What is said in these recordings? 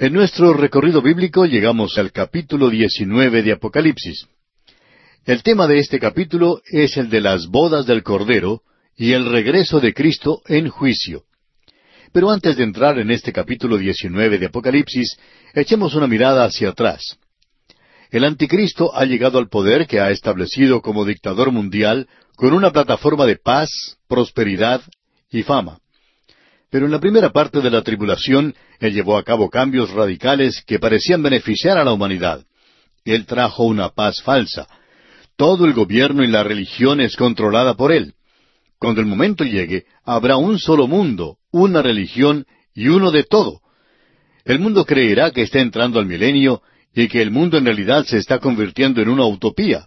En nuestro recorrido bíblico llegamos al capítulo 19 de Apocalipsis. El tema de este capítulo es el de las bodas del Cordero y el regreso de Cristo en juicio. Pero antes de entrar en este capítulo 19 de Apocalipsis, echemos una mirada hacia atrás. El anticristo ha llegado al poder que ha establecido como dictador mundial con una plataforma de paz, prosperidad y fama. Pero en la primera parte de la tribulación, él llevó a cabo cambios radicales que parecían beneficiar a la humanidad. Él trajo una paz falsa. Todo el gobierno y la religión es controlada por él. Cuando el momento llegue, habrá un solo mundo, una religión y uno de todo. El mundo creerá que está entrando al milenio y que el mundo en realidad se está convirtiendo en una utopía.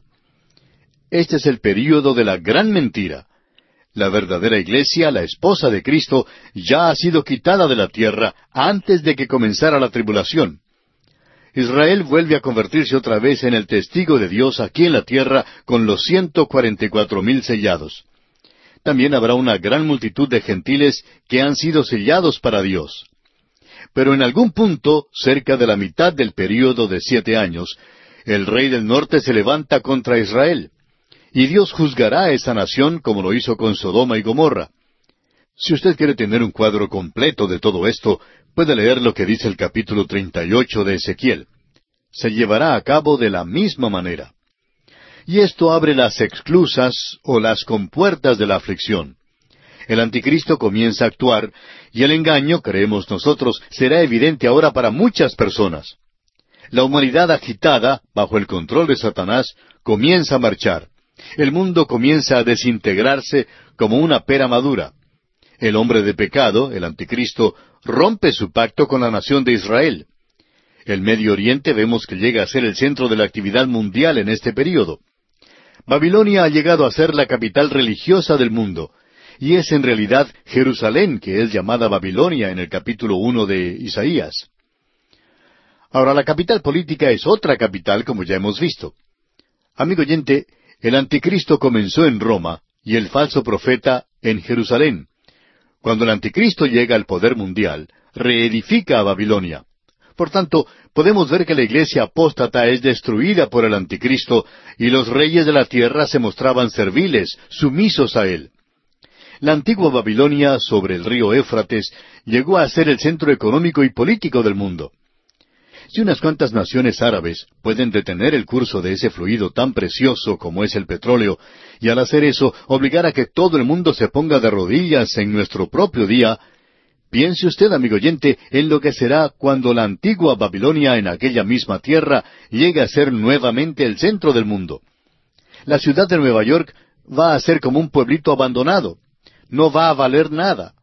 Este es el período de la gran mentira. La verdadera iglesia, la esposa de Cristo, ya ha sido quitada de la tierra antes de que comenzara la tribulación. Israel vuelve a convertirse otra vez en el testigo de Dios aquí en la tierra con los ciento cuarenta y cuatro mil sellados. También habrá una gran multitud de gentiles que han sido sellados para Dios. Pero en algún punto, cerca de la mitad del período de siete años, el rey del norte se levanta contra Israel. Y Dios juzgará a esa nación como lo hizo con Sodoma y Gomorra. Si usted quiere tener un cuadro completo de todo esto, puede leer lo que dice el capítulo 38 de Ezequiel. Se llevará a cabo de la misma manera. Y esto abre las exclusas o las compuertas de la aflicción. El anticristo comienza a actuar y el engaño, creemos nosotros, será evidente ahora para muchas personas. La humanidad agitada, bajo el control de Satanás, comienza a marchar. El mundo comienza a desintegrarse como una pera madura. El hombre de pecado, el anticristo, rompe su pacto con la nación de Israel. El Medio Oriente vemos que llega a ser el centro de la actividad mundial en este período. Babilonia ha llegado a ser la capital religiosa del mundo, y es en realidad Jerusalén que es llamada Babilonia en el capítulo uno de Isaías. Ahora la capital política es otra capital, como ya hemos visto. Amigo oyente, el anticristo comenzó en Roma y el falso profeta en Jerusalén. Cuando el anticristo llega al poder mundial, reedifica a Babilonia. Por tanto, podemos ver que la iglesia apóstata es destruida por el anticristo y los reyes de la tierra se mostraban serviles, sumisos a él. La antigua Babilonia sobre el río Éfrates llegó a ser el centro económico y político del mundo. Si unas cuantas naciones árabes pueden detener el curso de ese fluido tan precioso como es el petróleo, y al hacer eso obligar a que todo el mundo se ponga de rodillas en nuestro propio día, piense usted, amigo oyente, en lo que será cuando la antigua Babilonia en aquella misma tierra llegue a ser nuevamente el centro del mundo. La ciudad de Nueva York va a ser como un pueblito abandonado. No va a valer nada.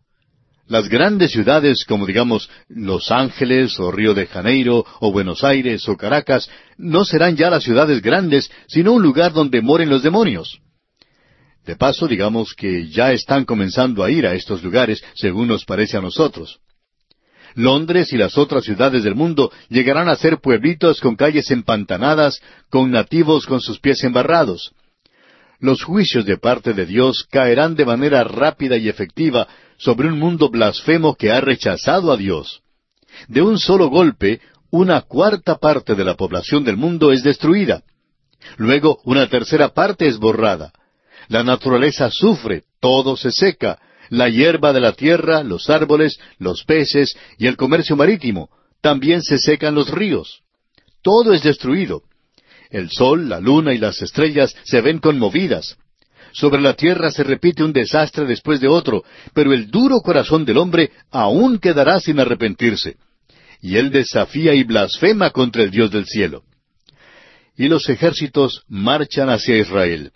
Las grandes ciudades como digamos Los Ángeles o Río de Janeiro o Buenos Aires o Caracas no serán ya las ciudades grandes, sino un lugar donde moren los demonios. De paso, digamos que ya están comenzando a ir a estos lugares, según nos parece a nosotros. Londres y las otras ciudades del mundo llegarán a ser pueblitos con calles empantanadas, con nativos con sus pies embarrados. Los juicios de parte de Dios caerán de manera rápida y efectiva sobre un mundo blasfemo que ha rechazado a Dios. De un solo golpe, una cuarta parte de la población del mundo es destruida. Luego, una tercera parte es borrada. La naturaleza sufre, todo se seca, la hierba de la tierra, los árboles, los peces y el comercio marítimo. También se secan los ríos. Todo es destruido. El sol, la luna y las estrellas se ven conmovidas. Sobre la tierra se repite un desastre después de otro, pero el duro corazón del hombre aún quedará sin arrepentirse. Y él desafía y blasfema contra el Dios del cielo. Y los ejércitos marchan hacia Israel.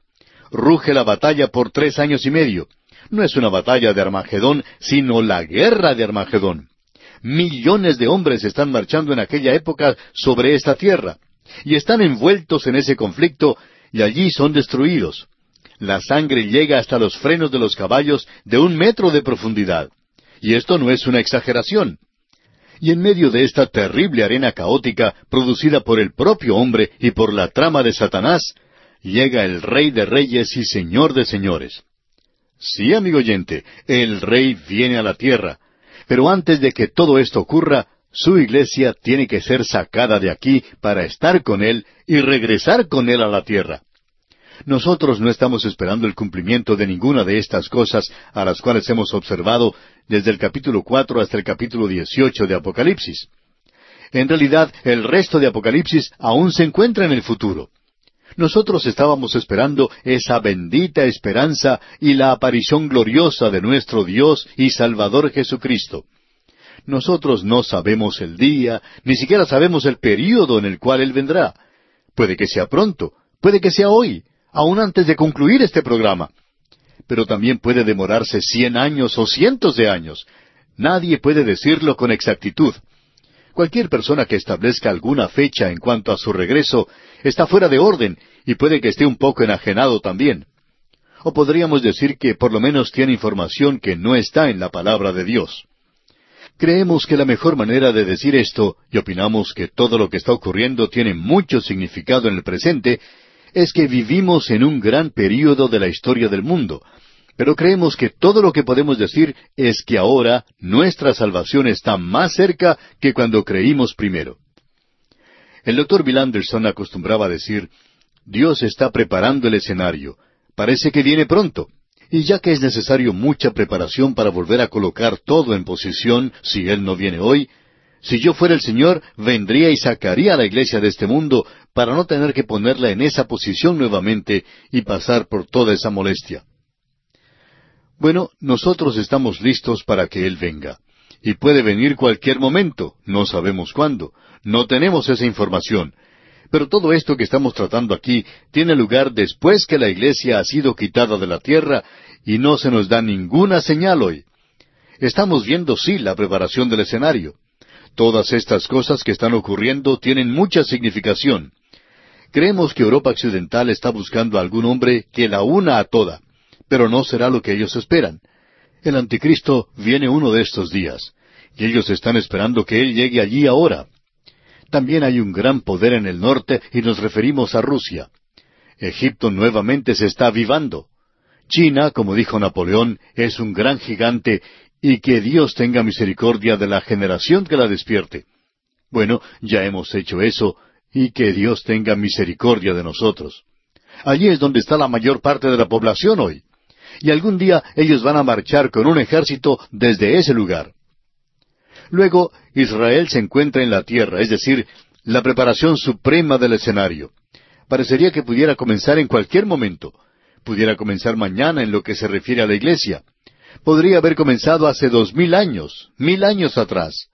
Ruge la batalla por tres años y medio. No es una batalla de Armagedón, sino la guerra de Armagedón. Millones de hombres están marchando en aquella época sobre esta tierra, y están envueltos en ese conflicto, y allí son destruidos. La sangre llega hasta los frenos de los caballos de un metro de profundidad. Y esto no es una exageración. Y en medio de esta terrible arena caótica producida por el propio hombre y por la trama de Satanás, llega el Rey de Reyes y Señor de Señores. Sí, amigo oyente, el Rey viene a la tierra. Pero antes de que todo esto ocurra, Su iglesia tiene que ser sacada de aquí para estar con Él y regresar con Él a la tierra. Nosotros no estamos esperando el cumplimiento de ninguna de estas cosas a las cuales hemos observado desde el capítulo cuatro hasta el capítulo dieciocho de Apocalipsis. En realidad, el resto de Apocalipsis aún se encuentra en el futuro. Nosotros estábamos esperando esa bendita esperanza y la aparición gloriosa de nuestro Dios y Salvador Jesucristo. Nosotros no sabemos el día, ni siquiera sabemos el período en el cual Él vendrá. Puede que sea pronto, puede que sea hoy, aún antes de concluir este programa. Pero también puede demorarse cien años o cientos de años. Nadie puede decirlo con exactitud. Cualquier persona que establezca alguna fecha en cuanto a su regreso está fuera de orden y puede que esté un poco enajenado también. O podríamos decir que por lo menos tiene información que no está en la palabra de Dios. Creemos que la mejor manera de decir esto, y opinamos que todo lo que está ocurriendo tiene mucho significado en el presente, es que vivimos en un gran período de la historia del mundo, pero creemos que todo lo que podemos decir es que ahora nuestra salvación está más cerca que cuando creímos primero. El doctor Bill Anderson acostumbraba a decir, Dios está preparando el escenario. Parece que viene pronto. Y ya que es necesario mucha preparación para volver a colocar todo en posición si Él no viene hoy, si yo fuera el Señor, vendría y sacaría a la iglesia de este mundo para no tener que ponerla en esa posición nuevamente y pasar por toda esa molestia. Bueno, nosotros estamos listos para que Él venga. Y puede venir cualquier momento, no sabemos cuándo, no tenemos esa información. Pero todo esto que estamos tratando aquí tiene lugar después que la iglesia ha sido quitada de la tierra y no se nos da ninguna señal hoy. Estamos viendo sí la preparación del escenario. Todas estas cosas que están ocurriendo tienen mucha significación. Creemos que Europa Occidental está buscando a algún hombre que la una a toda, pero no será lo que ellos esperan. El anticristo viene uno de estos días, y ellos están esperando que Él llegue allí ahora. También hay un gran poder en el norte y nos referimos a Rusia. Egipto nuevamente se está avivando. China, como dijo Napoleón, es un gran gigante y que Dios tenga misericordia de la generación que la despierte. Bueno, ya hemos hecho eso, y que Dios tenga misericordia de nosotros. Allí es donde está la mayor parte de la población hoy. Y algún día ellos van a marchar con un ejército desde ese lugar. Luego, Israel se encuentra en la tierra, es decir, la preparación suprema del escenario. Parecería que pudiera comenzar en cualquier momento. Pudiera comenzar mañana en lo que se refiere a la iglesia. Podría haber comenzado hace dos mil años, mil años atrás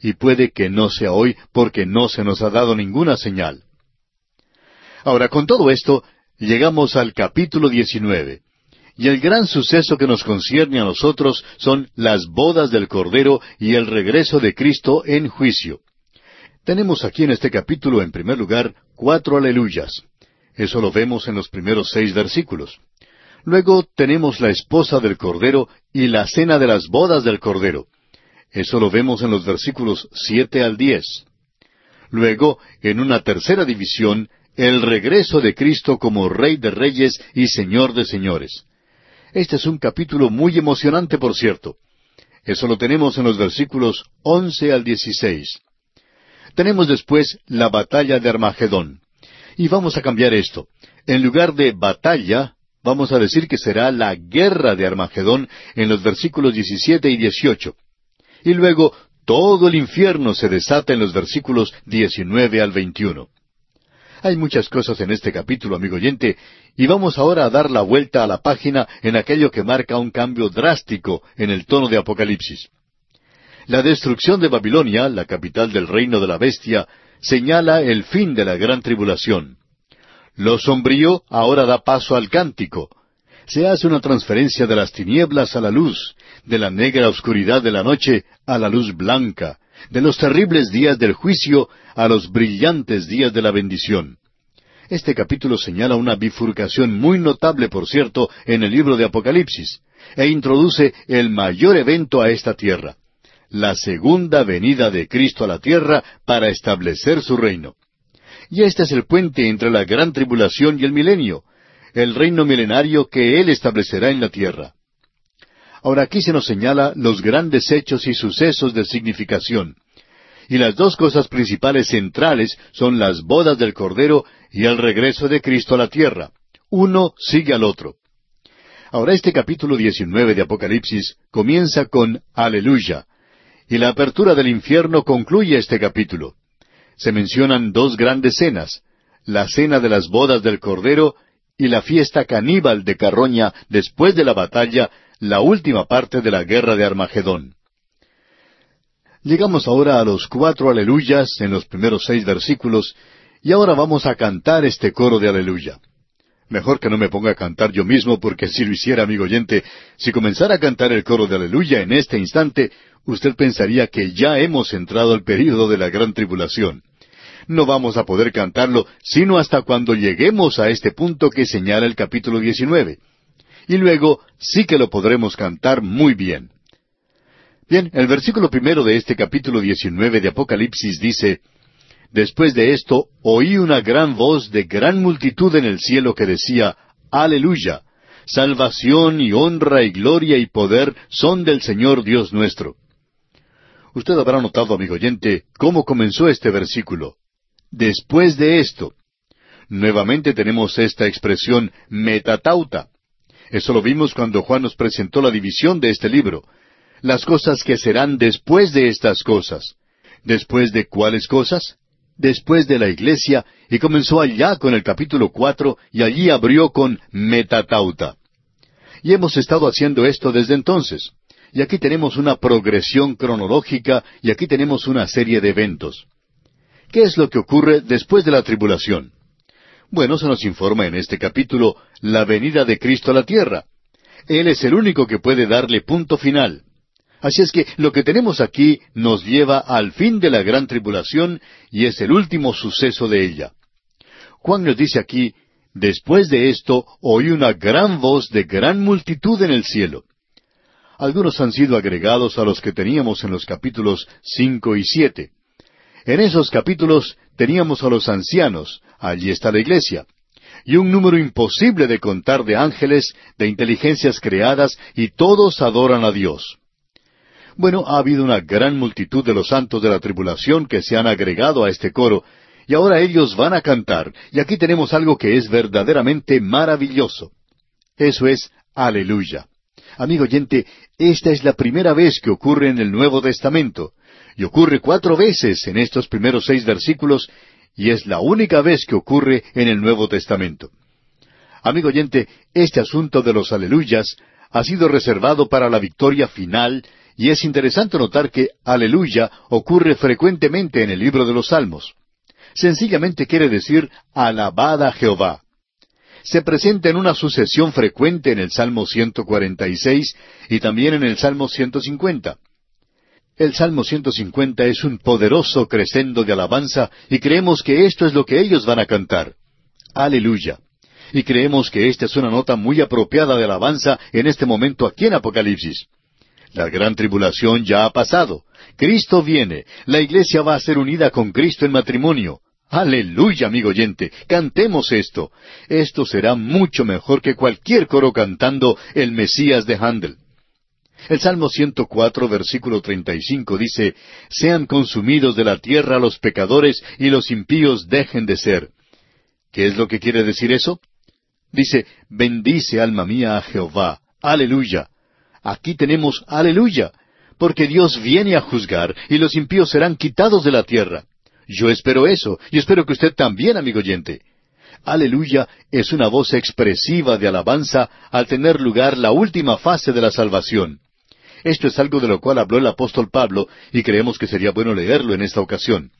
y puede que no sea hoy porque no se nos ha dado ninguna señal. Ahora, con todo esto, llegamos al capítulo 19. Y el gran suceso que nos concierne a nosotros son las bodas del Cordero y el regreso de Cristo en juicio. Tenemos aquí en este capítulo, en primer lugar, cuatro aleluyas. Eso lo vemos en los primeros seis versículos. Luego tenemos la esposa del Cordero y la cena de las bodas del Cordero. Eso lo vemos en los versículos siete al diez. Luego, en una tercera división, el regreso de Cristo como Rey de Reyes y Señor de Señores. Este es un capítulo muy emocionante, por cierto. Eso lo tenemos en los versículos once al dieciséis. Tenemos después la batalla de Armagedón. Y vamos a cambiar esto. En lugar de batalla, vamos a decir que será la guerra de Armagedón en los versículos diecisiete y dieciocho. Y luego todo el infierno se desata en los versículos 19 al 21. Hay muchas cosas en este capítulo, amigo oyente, y vamos ahora a dar la vuelta a la página en aquello que marca un cambio drástico en el tono de Apocalipsis. La destrucción de Babilonia, la capital del reino de la bestia, señala el fin de la gran tribulación. Lo sombrío ahora da paso al cántico. Se hace una transferencia de las tinieblas a la luz, de la negra oscuridad de la noche a la luz blanca, de los terribles días del juicio a los brillantes días de la bendición. Este capítulo señala una bifurcación muy notable, por cierto, en el libro de Apocalipsis, e introduce el mayor evento a esta tierra, la segunda venida de Cristo a la tierra para establecer su reino. Y este es el puente entre la gran tribulación y el milenio, el reino milenario que Él establecerá en la tierra. Ahora aquí se nos señala los grandes hechos y sucesos de significación. Y las dos cosas principales centrales son las bodas del Cordero y el regreso de Cristo a la tierra. Uno sigue al otro. Ahora este capítulo 19 de Apocalipsis comienza con Aleluya, y la apertura del infierno concluye este capítulo. Se mencionan dos grandes cenas, la cena de las bodas del Cordero y la fiesta caníbal de Carroña después de la batalla, la última parte de la guerra de Armagedón. Llegamos ahora a los cuatro aleluyas en los primeros seis versículos, y ahora vamos a cantar este coro de aleluya. Mejor que no me ponga a cantar yo mismo, porque si lo hiciera, amigo oyente, si comenzara a cantar el coro de aleluya en este instante, usted pensaría que ya hemos entrado al período de la gran tribulación. No vamos a poder cantarlo sino hasta cuando lleguemos a este punto que señala el capítulo 19. Y luego sí que lo podremos cantar muy bien. Bien, el versículo primero de este capítulo 19 de Apocalipsis dice, Después de esto oí una gran voz de gran multitud en el cielo que decía, Aleluya, salvación y honra y gloria y poder son del Señor Dios nuestro. Usted habrá notado, amigo oyente, cómo comenzó este versículo. Después de esto. Nuevamente tenemos esta expresión metatauta. Eso lo vimos cuando Juan nos presentó la división de este libro. Las cosas que serán después de estas cosas. ¿Después de cuáles cosas? después de la iglesia y comenzó allá con el capítulo cuatro y allí abrió con metatauta. Y hemos estado haciendo esto desde entonces. Y aquí tenemos una progresión cronológica y aquí tenemos una serie de eventos. ¿Qué es lo que ocurre después de la tribulación? Bueno, se nos informa en este capítulo la venida de Cristo a la tierra. Él es el único que puede darle punto final. Así es que lo que tenemos aquí nos lleva al fin de la gran tribulación y es el último suceso de ella. Juan nos dice aquí, después de esto oí una gran voz de gran multitud en el cielo. Algunos han sido agregados a los que teníamos en los capítulos cinco y siete. En esos capítulos teníamos a los ancianos, allí está la iglesia, y un número imposible de contar de ángeles, de inteligencias creadas, y todos adoran a Dios. Bueno, ha habido una gran multitud de los santos de la tribulación que se han agregado a este coro, y ahora ellos van a cantar, y aquí tenemos algo que es verdaderamente maravilloso. Eso es aleluya. Amigo oyente, esta es la primera vez que ocurre en el Nuevo Testamento, y ocurre cuatro veces en estos primeros seis versículos, y es la única vez que ocurre en el Nuevo Testamento. Amigo oyente, este asunto de los aleluyas ha sido reservado para la victoria final y es interesante notar que aleluya ocurre frecuentemente en el libro de los Salmos. Sencillamente quiere decir alabada Jehová. Se presenta en una sucesión frecuente en el Salmo 146 y también en el Salmo 150. El Salmo 150 es un poderoso crescendo de alabanza y creemos que esto es lo que ellos van a cantar. Aleluya. Y creemos que esta es una nota muy apropiada de alabanza en este momento aquí en Apocalipsis. La gran tribulación ya ha pasado. Cristo viene. La iglesia va a ser unida con Cristo en matrimonio. Aleluya, amigo oyente. Cantemos esto. Esto será mucho mejor que cualquier coro cantando el Mesías de Handel. El Salmo 104, versículo 35 dice, Sean consumidos de la tierra los pecadores y los impíos dejen de ser. ¿Qué es lo que quiere decir eso? Dice, bendice alma mía a Jehová. Aleluya. Aquí tenemos aleluya, porque Dios viene a juzgar y los impíos serán quitados de la tierra. Yo espero eso, y espero que usted también, amigo oyente. Aleluya es una voz expresiva de alabanza al tener lugar la última fase de la salvación. Esto es algo de lo cual habló el apóstol Pablo y creemos que sería bueno leerlo en esta ocasión.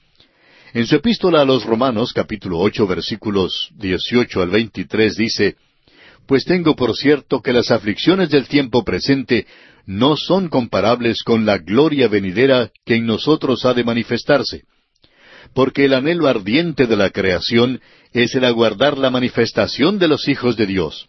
En su epístola a los Romanos, capítulo ocho, versículos dieciocho al veintitrés, dice pues tengo por cierto que las aflicciones del tiempo presente no son comparables con la gloria venidera que en nosotros ha de manifestarse. Porque el anhelo ardiente de la creación es el aguardar la manifestación de los hijos de Dios.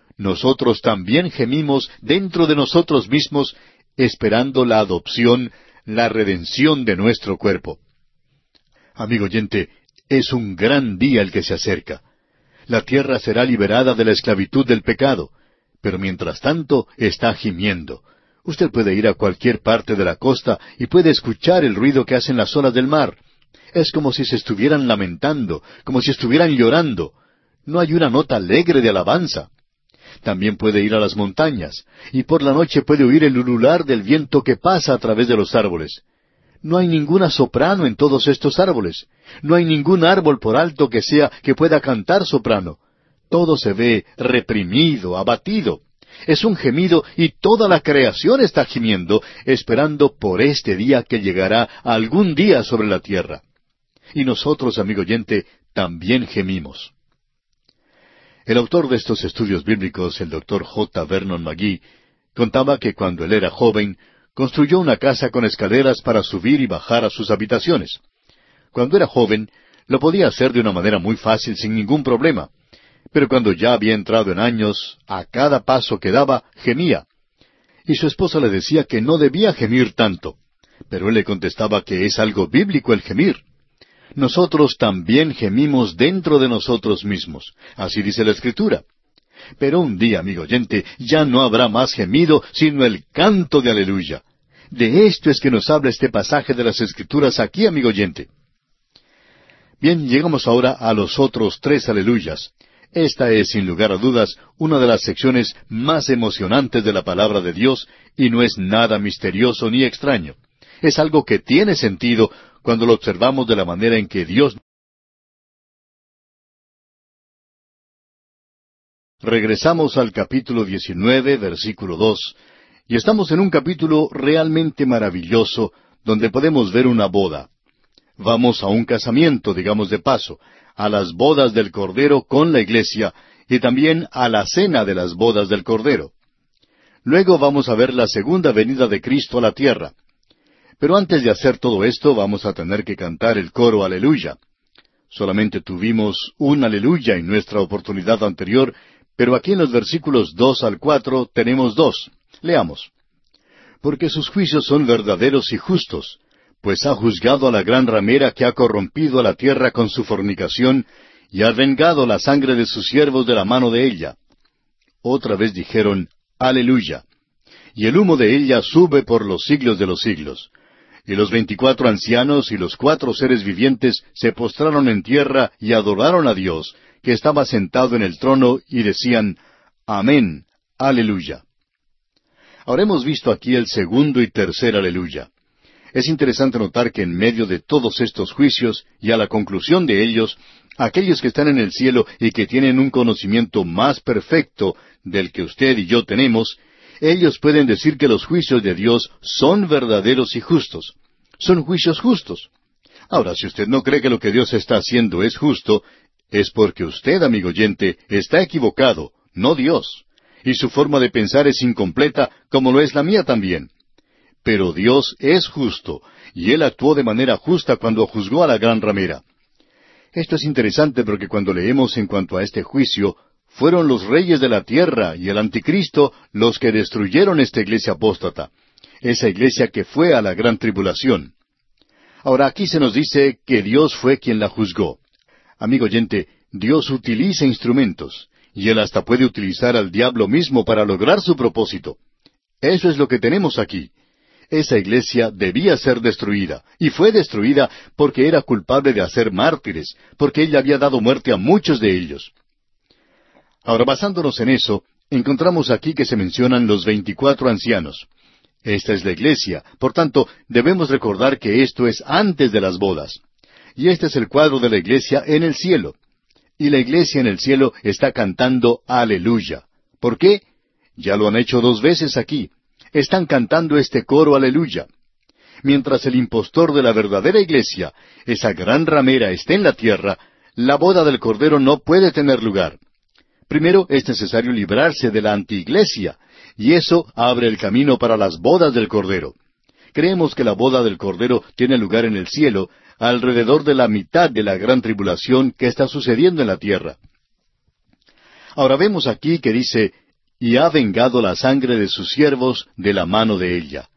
nosotros también gemimos dentro de nosotros mismos, esperando la adopción, la redención de nuestro cuerpo. Amigo oyente, es un gran día el que se acerca. La tierra será liberada de la esclavitud del pecado, pero mientras tanto está gimiendo. Usted puede ir a cualquier parte de la costa y puede escuchar el ruido que hacen las olas del mar. Es como si se estuvieran lamentando, como si estuvieran llorando. No hay una nota alegre de alabanza. También puede ir a las montañas, y por la noche puede oír el ulular del viento que pasa a través de los árboles. No hay ninguna soprano en todos estos árboles. No hay ningún árbol por alto que sea que pueda cantar soprano. Todo se ve reprimido, abatido. Es un gemido y toda la creación está gimiendo, esperando por este día que llegará algún día sobre la tierra. Y nosotros, amigo oyente, también gemimos. El autor de estos estudios bíblicos, el doctor J. Vernon McGee, contaba que cuando él era joven, construyó una casa con escaleras para subir y bajar a sus habitaciones. Cuando era joven, lo podía hacer de una manera muy fácil sin ningún problema. Pero cuando ya había entrado en años, a cada paso que daba, gemía. Y su esposa le decía que no debía gemir tanto. Pero él le contestaba que es algo bíblico el gemir. Nosotros también gemimos dentro de nosotros mismos. Así dice la Escritura. Pero un día, amigo oyente, ya no habrá más gemido, sino el canto de aleluya. De esto es que nos habla este pasaje de las Escrituras aquí, amigo oyente. Bien, llegamos ahora a los otros tres aleluyas. Esta es, sin lugar a dudas, una de las secciones más emocionantes de la palabra de Dios y no es nada misterioso ni extraño. Es algo que tiene sentido cuando lo observamos de la manera en que Dios Regresamos al capítulo 19, versículo 2, y estamos en un capítulo realmente maravilloso donde podemos ver una boda. Vamos a un casamiento, digamos de paso, a las bodas del Cordero con la iglesia y también a la cena de las bodas del Cordero. Luego vamos a ver la segunda venida de Cristo a la tierra. Pero antes de hacer todo esto vamos a tener que cantar el coro Aleluya. Solamente tuvimos un Aleluya en nuestra oportunidad anterior, pero aquí en los versículos dos al cuatro tenemos dos. Leamos. Porque sus juicios son verdaderos y justos, pues ha juzgado a la gran ramera que ha corrompido a la tierra con su fornicación, y ha vengado la sangre de sus siervos de la mano de ella. Otra vez dijeron, Aleluya. Y el humo de ella sube por los siglos de los siglos. Y los veinticuatro ancianos y los cuatro seres vivientes se postraron en tierra y adoraron a Dios, que estaba sentado en el trono, y decían, Amén, Aleluya. Ahora hemos visto aquí el segundo y tercer Aleluya. Es interesante notar que en medio de todos estos juicios y a la conclusión de ellos, aquellos que están en el cielo y que tienen un conocimiento más perfecto del que usted y yo tenemos, ellos pueden decir que los juicios de Dios son verdaderos y justos. Son juicios justos. Ahora, si usted no cree que lo que Dios está haciendo es justo, es porque usted, amigo oyente, está equivocado, no Dios. Y su forma de pensar es incompleta, como lo es la mía también. Pero Dios es justo, y Él actuó de manera justa cuando juzgó a la gran ramera. Esto es interesante porque cuando leemos en cuanto a este juicio, fueron los reyes de la tierra y el anticristo los que destruyeron esta iglesia apóstata, esa iglesia que fue a la gran tribulación. Ahora aquí se nos dice que Dios fue quien la juzgó. Amigo oyente, Dios utiliza instrumentos, y Él hasta puede utilizar al diablo mismo para lograr su propósito. Eso es lo que tenemos aquí esa iglesia debía ser destruida, y fue destruida porque era culpable de hacer mártires, porque ella había dado muerte a muchos de ellos. Ahora, basándonos en eso, encontramos aquí que se mencionan los veinticuatro ancianos. Esta es la iglesia, por tanto, debemos recordar que esto es antes de las bodas. Y este es el cuadro de la iglesia en el cielo. Y la iglesia en el cielo está cantando aleluya. ¿Por qué? Ya lo han hecho dos veces aquí están cantando este coro aleluya. Mientras el impostor de la verdadera iglesia, esa gran ramera, esté en la tierra, la boda del Cordero no puede tener lugar. Primero es necesario librarse de la antiiglesia, y eso abre el camino para las bodas del Cordero. Creemos que la boda del Cordero tiene lugar en el cielo, alrededor de la mitad de la gran tribulación que está sucediendo en la tierra. Ahora vemos aquí que dice, y ha vengado la sangre de sus siervos de la mano de ella.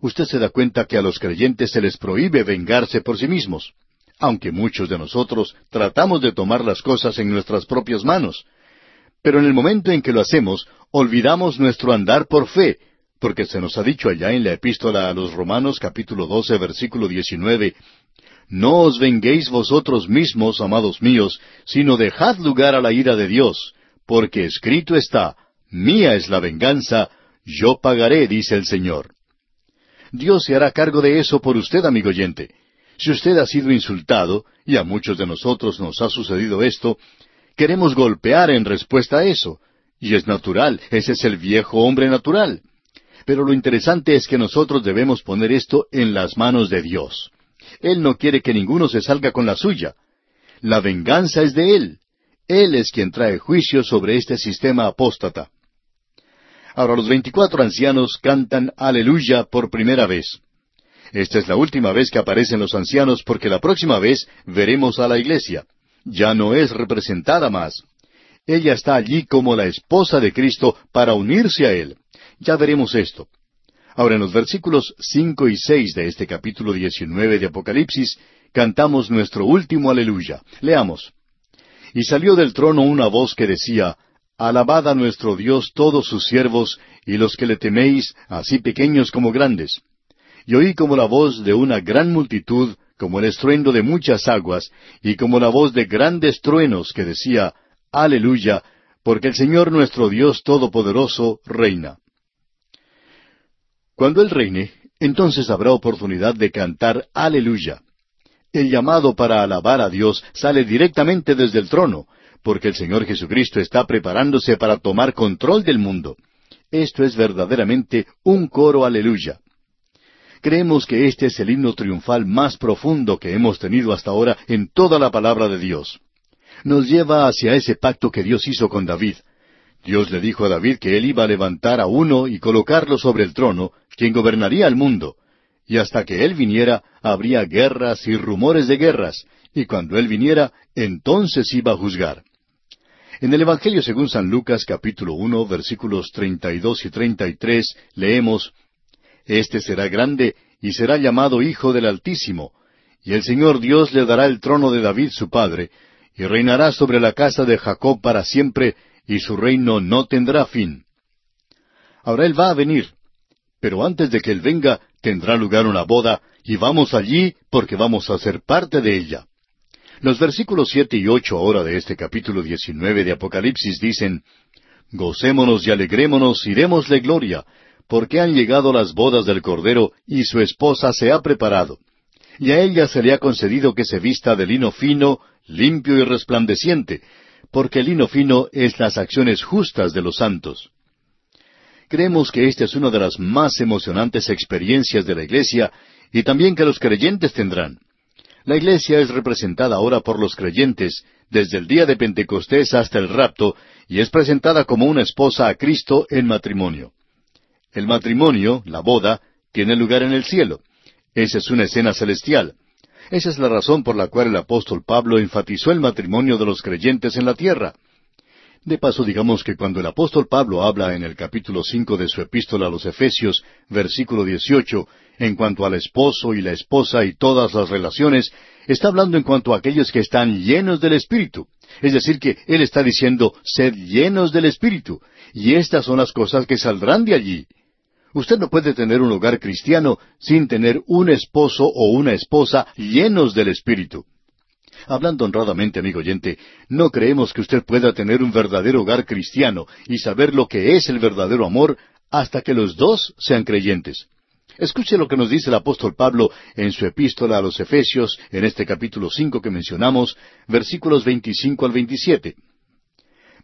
Usted se da cuenta que a los creyentes se les prohíbe vengarse por sí mismos, aunque muchos de nosotros tratamos de tomar las cosas en nuestras propias manos. Pero en el momento en que lo hacemos, olvidamos nuestro andar por fe, porque se nos ha dicho allá en la epístola a los Romanos capítulo 12 versículo 19, No os venguéis vosotros mismos, amados míos, sino dejad lugar a la ira de Dios, porque escrito está, Mía es la venganza, yo pagaré, dice el Señor. Dios se hará cargo de eso por usted, amigo oyente. Si usted ha sido insultado, y a muchos de nosotros nos ha sucedido esto, queremos golpear en respuesta a eso. Y es natural, ese es el viejo hombre natural. Pero lo interesante es que nosotros debemos poner esto en las manos de Dios. Él no quiere que ninguno se salga con la suya. La venganza es de Él. Él es quien trae juicio sobre este sistema apóstata. Ahora los veinticuatro ancianos cantan Aleluya por primera vez. Esta es la última vez que aparecen los ancianos porque la próxima vez veremos a la iglesia. Ya no es representada más. Ella está allí como la esposa de Cristo para unirse a Él. Ya veremos esto. Ahora en los versículos cinco y seis de este capítulo diecinueve de Apocalipsis cantamos nuestro último aleluya. Leamos. Y salió del trono una voz que decía, Alabad a nuestro Dios todos sus siervos y los que le teméis, así pequeños como grandes. Y oí como la voz de una gran multitud, como el estruendo de muchas aguas, y como la voz de grandes truenos que decía, Aleluya, porque el Señor nuestro Dios Todopoderoso reina. Cuando Él reine, entonces habrá oportunidad de cantar Aleluya. El llamado para alabar a Dios sale directamente desde el trono, porque el Señor Jesucristo está preparándose para tomar control del mundo. Esto es verdaderamente un coro aleluya. Creemos que este es el himno triunfal más profundo que hemos tenido hasta ahora en toda la palabra de Dios. Nos lleva hacia ese pacto que Dios hizo con David, Dios le dijo a David que él iba a levantar a uno y colocarlo sobre el trono, quien gobernaría el mundo. Y hasta que él viniera, habría guerras y rumores de guerras, y cuando él viniera, entonces iba a juzgar. En el Evangelio según San Lucas capítulo uno versículos treinta y dos y treinta y tres leemos Este será grande y será llamado Hijo del Altísimo, y el Señor Dios le dará el trono de David su padre, y reinará sobre la casa de Jacob para siempre, y su reino no tendrá fin. Ahora Él va a venir, pero antes de que Él venga tendrá lugar una boda, y vamos allí porque vamos a ser parte de ella. Los versículos siete y ocho ahora de este capítulo diecinueve de Apocalipsis dicen, Gocémonos y alegrémonos y démosle gloria, porque han llegado las bodas del Cordero y su esposa se ha preparado. Y a ella se le ha concedido que se vista de lino fino, limpio y resplandeciente, porque el lino fino es las acciones justas de los santos. Creemos que esta es una de las más emocionantes experiencias de la Iglesia y también que los creyentes tendrán. La Iglesia es representada ahora por los creyentes desde el día de Pentecostés hasta el rapto y es presentada como una esposa a Cristo en matrimonio. El matrimonio, la boda, tiene lugar en el cielo. Esa es una escena celestial. Esa es la razón por la cual el apóstol Pablo enfatizó el matrimonio de los creyentes en la tierra. De paso, digamos que cuando el apóstol Pablo habla en el capítulo cinco de su epístola a los Efesios, versículo dieciocho, en cuanto al esposo y la esposa y todas las relaciones, está hablando en cuanto a aquellos que están llenos del Espíritu. Es decir, que Él está diciendo, sed llenos del Espíritu, y estas son las cosas que saldrán de allí. Usted no puede tener un hogar cristiano sin tener un esposo o una esposa llenos del Espíritu. Hablando honradamente, amigo oyente, no creemos que usted pueda tener un verdadero hogar cristiano y saber lo que es el verdadero amor hasta que los dos sean creyentes. Escuche lo que nos dice el apóstol Pablo en su epístola a los Efesios, en este capítulo cinco que mencionamos, versículos veinticinco al veintisiete.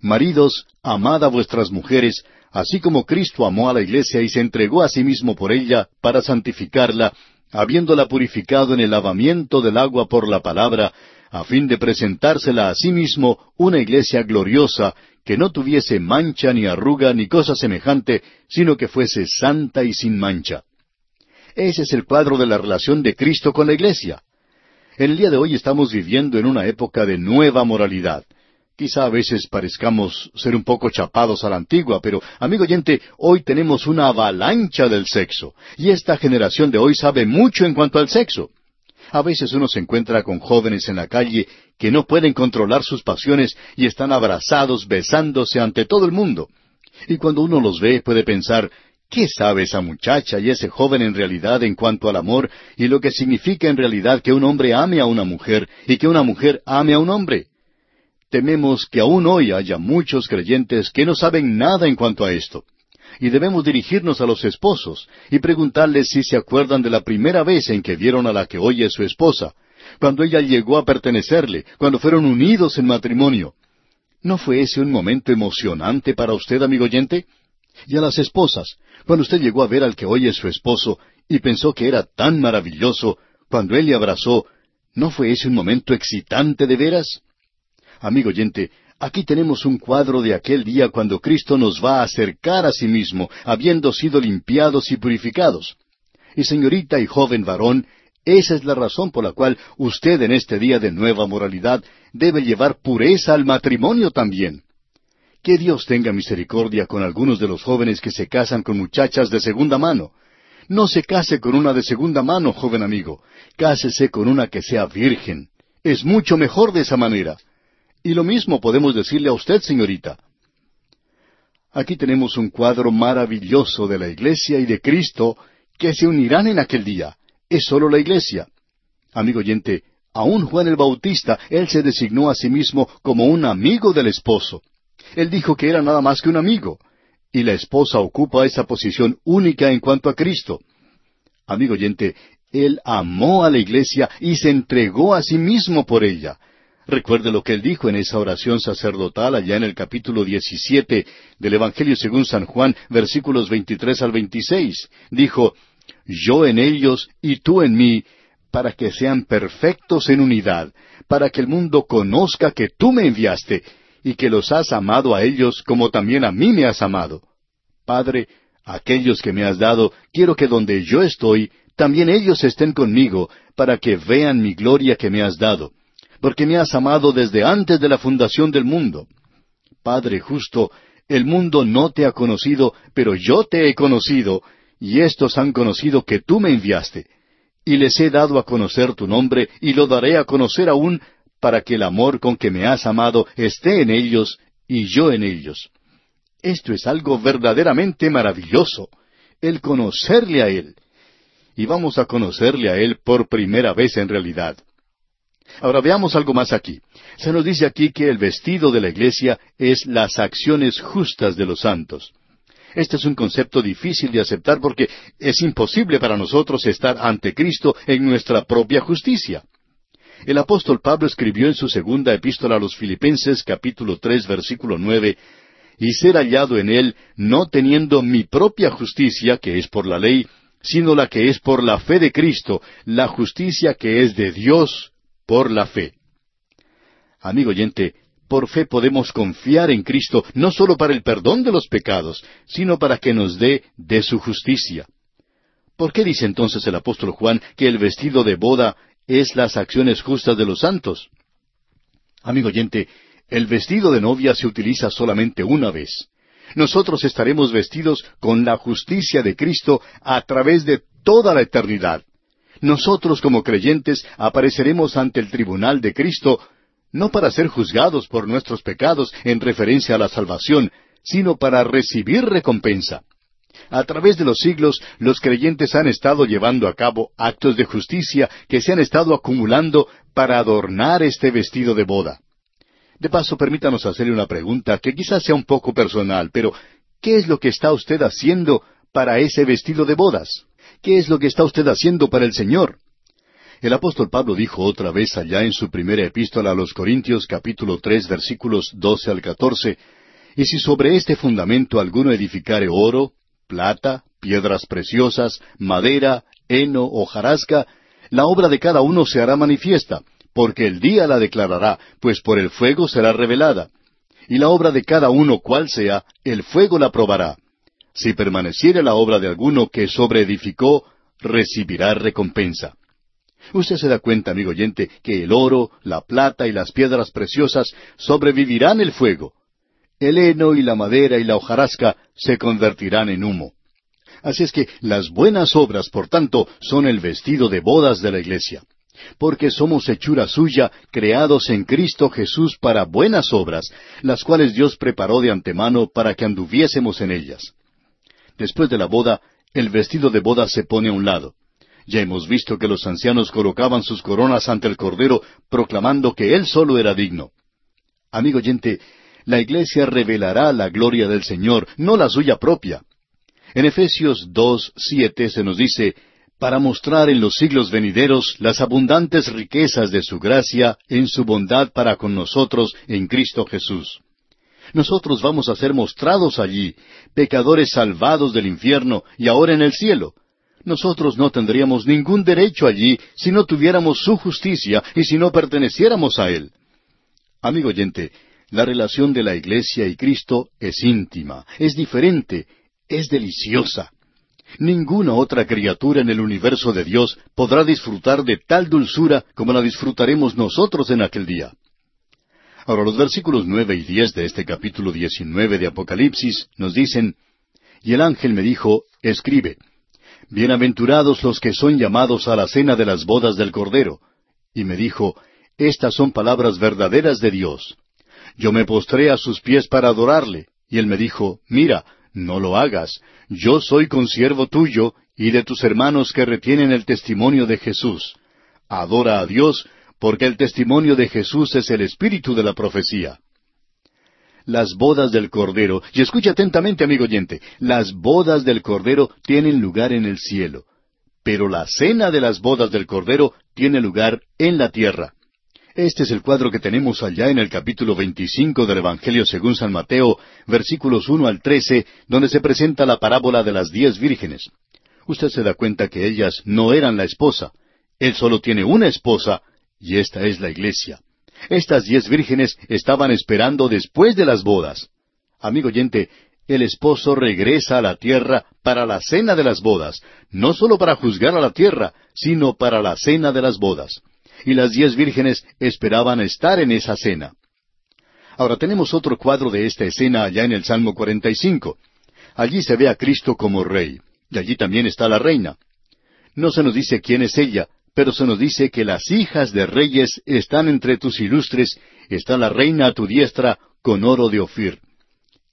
Maridos, amad a vuestras mujeres, así como Cristo amó a la iglesia y se entregó a sí mismo por ella para santificarla, habiéndola purificado en el lavamiento del agua por la palabra, a fin de presentársela a sí mismo una iglesia gloriosa, que no tuviese mancha ni arruga ni cosa semejante, sino que fuese santa y sin mancha. Ese es el cuadro de la relación de Cristo con la iglesia. El día de hoy estamos viviendo en una época de nueva moralidad. Quizá a veces parezcamos ser un poco chapados a la antigua, pero, amigo oyente, hoy tenemos una avalancha del sexo, y esta generación de hoy sabe mucho en cuanto al sexo. A veces uno se encuentra con jóvenes en la calle que no pueden controlar sus pasiones y están abrazados, besándose ante todo el mundo. Y cuando uno los ve puede pensar, ¿qué sabe esa muchacha y ese joven en realidad en cuanto al amor y lo que significa en realidad que un hombre ame a una mujer y que una mujer ame a un homre? Tememos que aún hoy haya muchos creyentes que no saben nada en cuanto a esto. Y debemos dirigirnos a los esposos y preguntarles si se acuerdan de la primera vez en que vieron a la que hoy es su esposa, cuando ella llegó a pertenecerle, cuando fueron unidos en matrimonio. ¿No fue ese un momento emocionante para usted, amigo oyente? Y a las esposas, cuando usted llegó a ver al que hoy es su esposo y pensó que era tan maravilloso, cuando él le abrazó, ¿no fue ese un momento excitante de veras? Amigo oyente, aquí tenemos un cuadro de aquel día cuando Cristo nos va a acercar a sí mismo, habiendo sido limpiados y purificados. Y señorita y joven varón, esa es la razón por la cual usted en este día de nueva moralidad debe llevar pureza al matrimonio también. Que Dios tenga misericordia con algunos de los jóvenes que se casan con muchachas de segunda mano. No se case con una de segunda mano, joven amigo. Cásese con una que sea virgen. Es mucho mejor de esa manera. Y lo mismo podemos decirle a usted, señorita. Aquí tenemos un cuadro maravilloso de la Iglesia y de Cristo que se unirán en aquel día. Es solo la Iglesia. Amigo oyente, aún Juan el Bautista, él se designó a sí mismo como un amigo del esposo. Él dijo que era nada más que un amigo. Y la esposa ocupa esa posición única en cuanto a Cristo. Amigo oyente, él amó a la iglesia y se entregó a sí mismo por ella. Recuerde lo que él dijo en esa oración sacerdotal allá en el capítulo 17 del Evangelio según San Juan, versículos 23 al 26. Dijo, Yo en ellos y tú en mí, para que sean perfectos en unidad, para que el mundo conozca que tú me enviaste y que los has amado a ellos como también a mí me has amado. Padre, aquellos que me has dado, quiero que donde yo estoy, también ellos estén conmigo, para que vean mi gloria que me has dado porque me has amado desde antes de la fundación del mundo. Padre justo, el mundo no te ha conocido, pero yo te he conocido, y éstos han conocido que tú me enviaste. Y les he dado a conocer tu nombre, y lo daré a conocer aún, para que el amor con que me has amado esté en ellos, y yo en ellos. Esto es algo verdaderamente maravilloso, el conocerle a Él. Y vamos a conocerle a Él por primera vez en realidad. Ahora veamos algo más aquí. Se nos dice aquí que el vestido de la iglesia es las acciones justas de los santos. Este es un concepto difícil de aceptar porque es imposible para nosotros estar ante Cristo en nuestra propia justicia. El apóstol Pablo escribió en su segunda epístola a los Filipenses capítulo tres versículo nueve y ser hallado en él no teniendo mi propia justicia que es por la ley, sino la que es por la fe de Cristo, la justicia que es de Dios por la fe. Amigo oyente, por fe podemos confiar en Cristo no solo para el perdón de los pecados, sino para que nos dé de su justicia. ¿Por qué dice entonces el apóstol Juan que el vestido de boda es las acciones justas de los santos? Amigo oyente, el vestido de novia se utiliza solamente una vez. Nosotros estaremos vestidos con la justicia de Cristo a través de toda la eternidad nosotros como creyentes apareceremos ante el tribunal de Cristo no para ser juzgados por nuestros pecados en referencia a la salvación, sino para recibir recompensa. A través de los siglos, los creyentes han estado llevando a cabo actos de justicia que se han estado acumulando para adornar este vestido de boda. De paso, permítanos hacerle una pregunta que quizás sea un poco personal, pero ¿qué es lo que está usted haciendo para ese vestido de bodas? ¿Qué es lo que está usted haciendo para el Señor? El apóstol Pablo dijo otra vez allá en su primera epístola a los Corintios capítulo tres versículos doce al catorce, y si sobre este fundamento alguno edificare oro, plata, piedras preciosas, madera, heno o jarasca, la obra de cada uno se hará manifiesta, porque el día la declarará, pues por el fuego será revelada. Y la obra de cada uno cual sea, el fuego la probará. Si permaneciere la obra de alguno que sobreedificó, recibirá recompensa. Usted se da cuenta, amigo oyente, que el oro, la plata y las piedras preciosas sobrevivirán el fuego. El heno y la madera y la hojarasca se convertirán en humo. Así es que las buenas obras, por tanto, son el vestido de bodas de la iglesia. Porque somos hechura suya, creados en Cristo Jesús para buenas obras, las cuales Dios preparó de antemano para que anduviésemos en ellas. Después de la boda, el vestido de boda se pone a un lado. Ya hemos visto que los ancianos colocaban sus coronas ante el Cordero, proclamando que Él solo era digno. Amigo oyente, la iglesia revelará la gloria del Señor, no la suya propia. En Efesios 2, siete se nos dice, para mostrar en los siglos venideros las abundantes riquezas de su gracia en su bondad para con nosotros en Cristo Jesús. Nosotros vamos a ser mostrados allí, pecadores salvados del infierno y ahora en el cielo. Nosotros no tendríamos ningún derecho allí si no tuviéramos su justicia y si no perteneciéramos a Él. Amigo oyente, la relación de la Iglesia y Cristo es íntima, es diferente, es deliciosa. Ninguna otra criatura en el universo de Dios podrá disfrutar de tal dulzura como la disfrutaremos nosotros en aquel día. Ahora los versículos nueve y diez de este capítulo diecinueve de Apocalipsis nos dicen, Y el ángel me dijo, Escribe, Bienaventurados los que son llamados a la cena de las bodas del Cordero. Y me dijo, Estas son palabras verdaderas de Dios. Yo me postré a sus pies para adorarle, y él me dijo, Mira, no lo hagas. Yo soy consiervo tuyo y de tus hermanos que retienen el testimonio de Jesús. Adora a Dios, porque el testimonio de Jesús es el espíritu de la profecía. Las bodas del Cordero, y escucha atentamente, amigo oyente, las bodas del Cordero tienen lugar en el cielo, pero la cena de las bodas del Cordero tiene lugar en la tierra. Este es el cuadro que tenemos allá en el capítulo 25 del Evangelio según San Mateo, versículos 1 al 13, donde se presenta la parábola de las diez vírgenes. Usted se da cuenta que ellas no eran la esposa. Él solo tiene una esposa, y esta es la iglesia. Estas diez vírgenes estaban esperando después de las bodas. Amigo oyente, el esposo regresa a la tierra para la cena de las bodas, no solo para juzgar a la tierra, sino para la cena de las bodas y las diez vírgenes esperaban estar en esa cena. Ahora tenemos otro cuadro de esta escena allá en el Salmo 45. Allí se ve a Cristo como rey, y allí también está la reina. No se nos dice quién es ella, pero se nos dice que las hijas de reyes están entre tus ilustres, está la reina a tu diestra con oro de Ofir.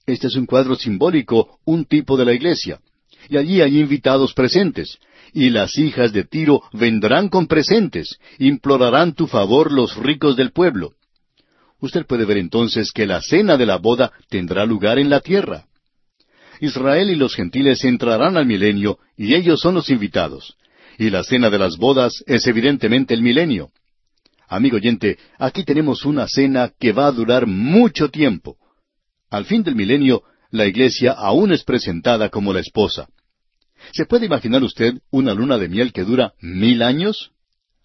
Este es un cuadro simbólico, un tipo de la iglesia. Y allí hay invitados presentes y las hijas de Tiro vendrán con presentes, implorarán tu favor los ricos del pueblo. Usted puede ver entonces que la cena de la boda tendrá lugar en la tierra. Israel y los gentiles entrarán al milenio y ellos son los invitados. Y la cena de las bodas es evidentemente el milenio. Amigo oyente, aquí tenemos una cena que va a durar mucho tiempo. Al fin del milenio, la iglesia aún es presentada como la esposa. ¿Se puede imaginar usted una luna de miel que dura mil años?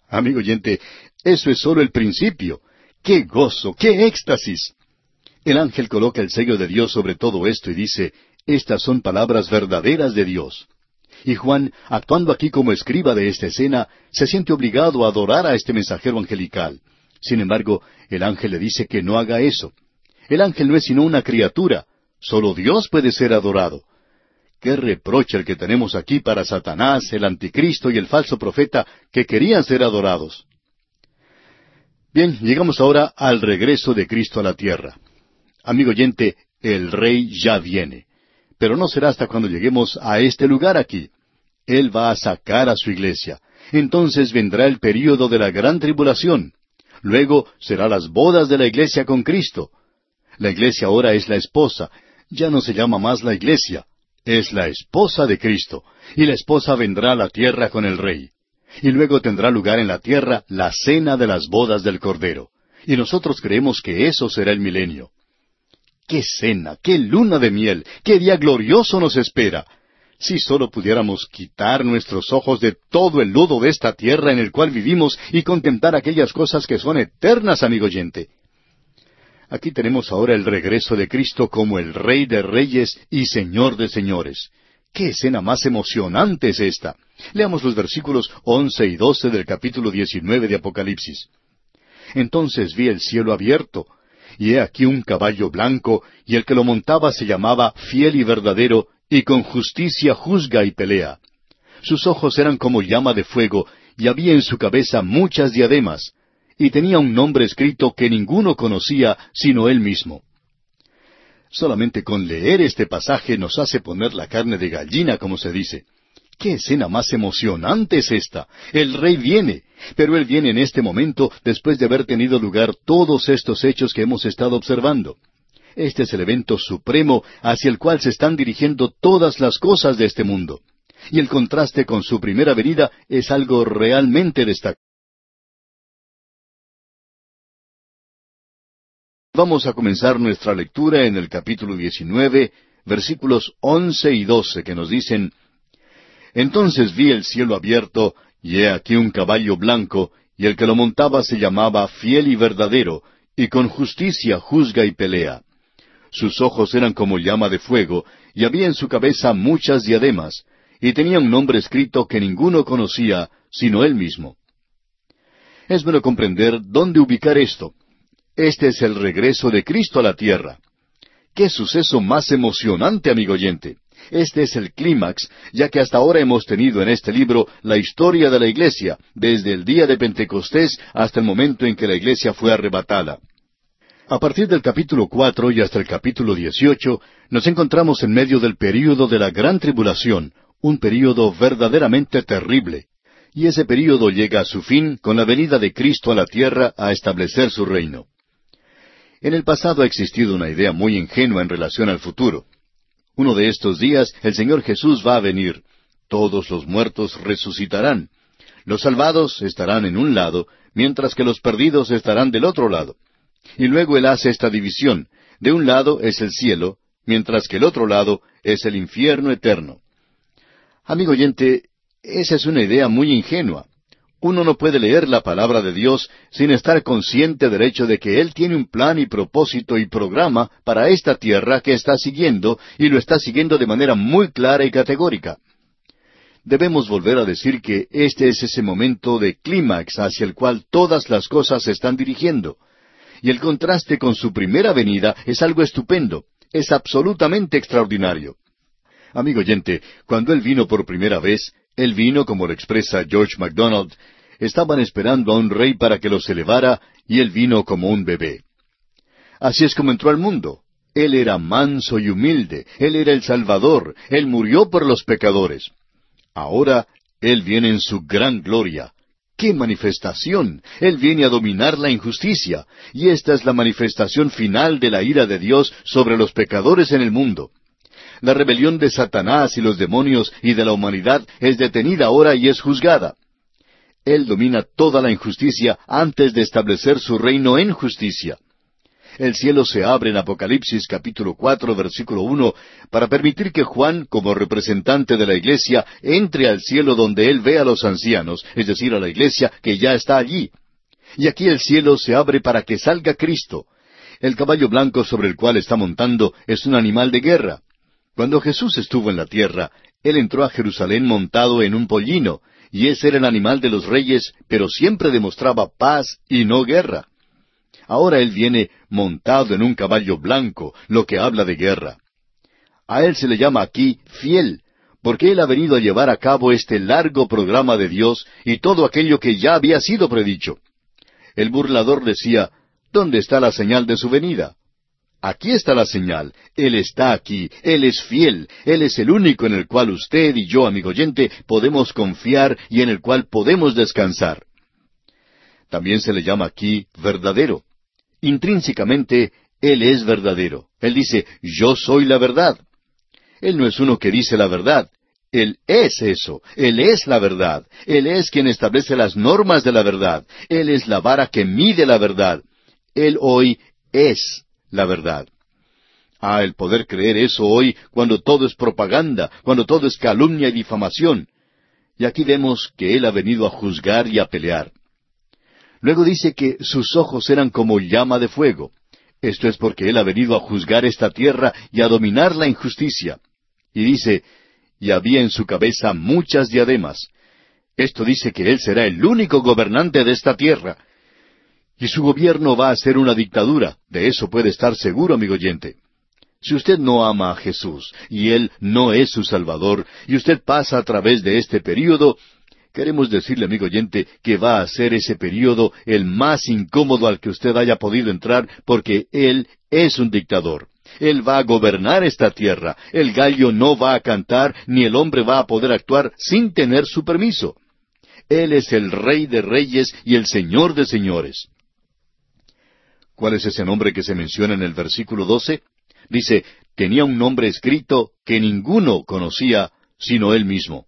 Amigo oyente, eso es solo el principio. ¡Qué gozo! ¡Qué éxtasis! El ángel coloca el sello de Dios sobre todo esto y dice, estas son palabras verdaderas de Dios. Y Juan, actuando aquí como escriba de esta escena, se siente obligado a adorar a este mensajero angelical. Sin embargo, el ángel le dice que no haga eso. El ángel no es sino una criatura. Solo Dios puede ser adorado. Qué reproche el que tenemos aquí para Satanás, el anticristo y el falso profeta que querían ser adorados. Bien, llegamos ahora al regreso de Cristo a la tierra. Amigo oyente, el rey ya viene. Pero no será hasta cuando lleguemos a este lugar aquí. Él va a sacar a su iglesia. Entonces vendrá el período de la gran tribulación. Luego será las bodas de la iglesia con Cristo. La iglesia ahora es la esposa. Ya no se llama más la iglesia es la esposa de Cristo, y la esposa vendrá a la tierra con el rey. Y luego tendrá lugar en la tierra la cena de las bodas del Cordero. Y nosotros creemos que eso será el milenio. ¡Qué cena! ¡Qué luna de miel! ¡Qué día glorioso nos espera! Si solo pudiéramos quitar nuestros ojos de todo el lodo de esta tierra en el cual vivimos y contemplar aquellas cosas que son eternas, amigo oyente. Aquí tenemos ahora el regreso de Cristo como el Rey de Reyes y Señor de Señores. ¿Qué escena más emocionante es esta? Leamos los versículos once y doce del capítulo diecinueve de Apocalipsis. Entonces vi el cielo abierto, y he aquí un caballo blanco, y el que lo montaba se llamaba fiel y verdadero, y con justicia juzga y pelea. Sus ojos eran como llama de fuego, y había en su cabeza muchas diademas, y tenía un nombre escrito que ninguno conocía sino él mismo. Solamente con leer este pasaje nos hace poner la carne de gallina, como se dice. ¿Qué escena más emocionante es esta? El rey viene, pero él viene en este momento después de haber tenido lugar todos estos hechos que hemos estado observando. Este es el evento supremo hacia el cual se están dirigiendo todas las cosas de este mundo. Y el contraste con su primera venida es algo realmente destacado. Vamos a comenzar nuestra lectura en el capítulo 19, versículos 11 y 12, que nos dicen, Entonces vi el cielo abierto, y he aquí un caballo blanco, y el que lo montaba se llamaba fiel y verdadero, y con justicia juzga y pelea. Sus ojos eran como llama de fuego, y había en su cabeza muchas diademas, y tenía un nombre escrito que ninguno conocía, sino él mismo. Es bueno comprender dónde ubicar esto. Este es el regreso de Cristo a la tierra. ¡Qué suceso más emocionante, amigo oyente! Este es el clímax, ya que hasta ahora hemos tenido en este libro la historia de la iglesia, desde el día de Pentecostés hasta el momento en que la iglesia fue arrebatada. A partir del capítulo cuatro y hasta el capítulo dieciocho nos encontramos en medio del período de la gran tribulación, un período verdaderamente terrible. Y ese período llega a su fin con la venida de Cristo a la tierra a establecer su reino. En el pasado ha existido una idea muy ingenua en relación al futuro. Uno de estos días el Señor Jesús va a venir. Todos los muertos resucitarán. Los salvados estarán en un lado, mientras que los perdidos estarán del otro lado. Y luego Él hace esta división. De un lado es el cielo, mientras que el otro lado es el infierno eterno. Amigo oyente, esa es una idea muy ingenua. Uno no puede leer la palabra de Dios sin estar consciente del hecho de que Él tiene un plan y propósito y programa para esta tierra que está siguiendo y lo está siguiendo de manera muy clara y categórica. Debemos volver a decir que este es ese momento de clímax hacia el cual todas las cosas se están dirigiendo. Y el contraste con su primera venida es algo estupendo, es absolutamente extraordinario. Amigo oyente, cuando Él vino por primera vez, Él vino, como lo expresa George MacDonald, estaban esperando a un rey para que los elevara, y él vino como un bebé. Así es como entró al mundo. Él era manso y humilde, Él era el Salvador, Él murió por los pecadores. Ahora Él viene en su gran gloria. ¡Qué manifestación! Él viene a dominar la injusticia, y esta es la manifestación final de la ira de Dios sobre los pecadores en el mundo. La rebelión de Satanás y los demonios y de la humanidad es detenida ahora y es juzgada. Él domina toda la injusticia antes de establecer su reino en justicia. El cielo se abre en Apocalipsis capítulo cuatro versículo uno para permitir que Juan, como representante de la iglesia, entre al cielo donde él ve a los ancianos, es decir, a la iglesia que ya está allí. Y aquí el cielo se abre para que salga Cristo. El caballo blanco sobre el cual está montando es un animal de guerra. Cuando Jesús estuvo en la tierra, él entró a Jerusalén montado en un pollino, y ese era el animal de los reyes, pero siempre demostraba paz y no guerra. Ahora él viene montado en un caballo blanco, lo que habla de guerra. A él se le llama aquí fiel, porque él ha venido a llevar a cabo este largo programa de Dios y todo aquello que ya había sido predicho. El burlador decía, ¿dónde está la señal de su venida? Aquí está la señal. Él está aquí. Él es fiel. Él es el único en el cual usted y yo, amigo oyente, podemos confiar y en el cual podemos descansar. También se le llama aquí verdadero. Intrínsecamente, Él es verdadero. Él dice, yo soy la verdad. Él no es uno que dice la verdad. Él es eso. Él es la verdad. Él es quien establece las normas de la verdad. Él es la vara que mide la verdad. Él hoy es la verdad. Ah, el poder creer eso hoy cuando todo es propaganda, cuando todo es calumnia y difamación. Y aquí vemos que Él ha venido a juzgar y a pelear. Luego dice que sus ojos eran como llama de fuego. Esto es porque Él ha venido a juzgar esta tierra y a dominar la injusticia. Y dice, y había en su cabeza muchas diademas. Esto dice que Él será el único gobernante de esta tierra. Y su gobierno va a ser una dictadura, de eso puede estar seguro, amigo oyente. Si usted no ama a Jesús y Él no es su Salvador, y usted pasa a través de este período, queremos decirle, amigo oyente, que va a ser ese período el más incómodo al que usted haya podido entrar, porque Él es un dictador. Él va a gobernar esta tierra. El gallo no va a cantar, ni el hombre va a poder actuar sin tener su permiso. Él es el Rey de Reyes y el Señor de Señores. ¿Cuál es ese nombre que se menciona en el versículo 12? Dice, tenía un nombre escrito que ninguno conocía sino él mismo.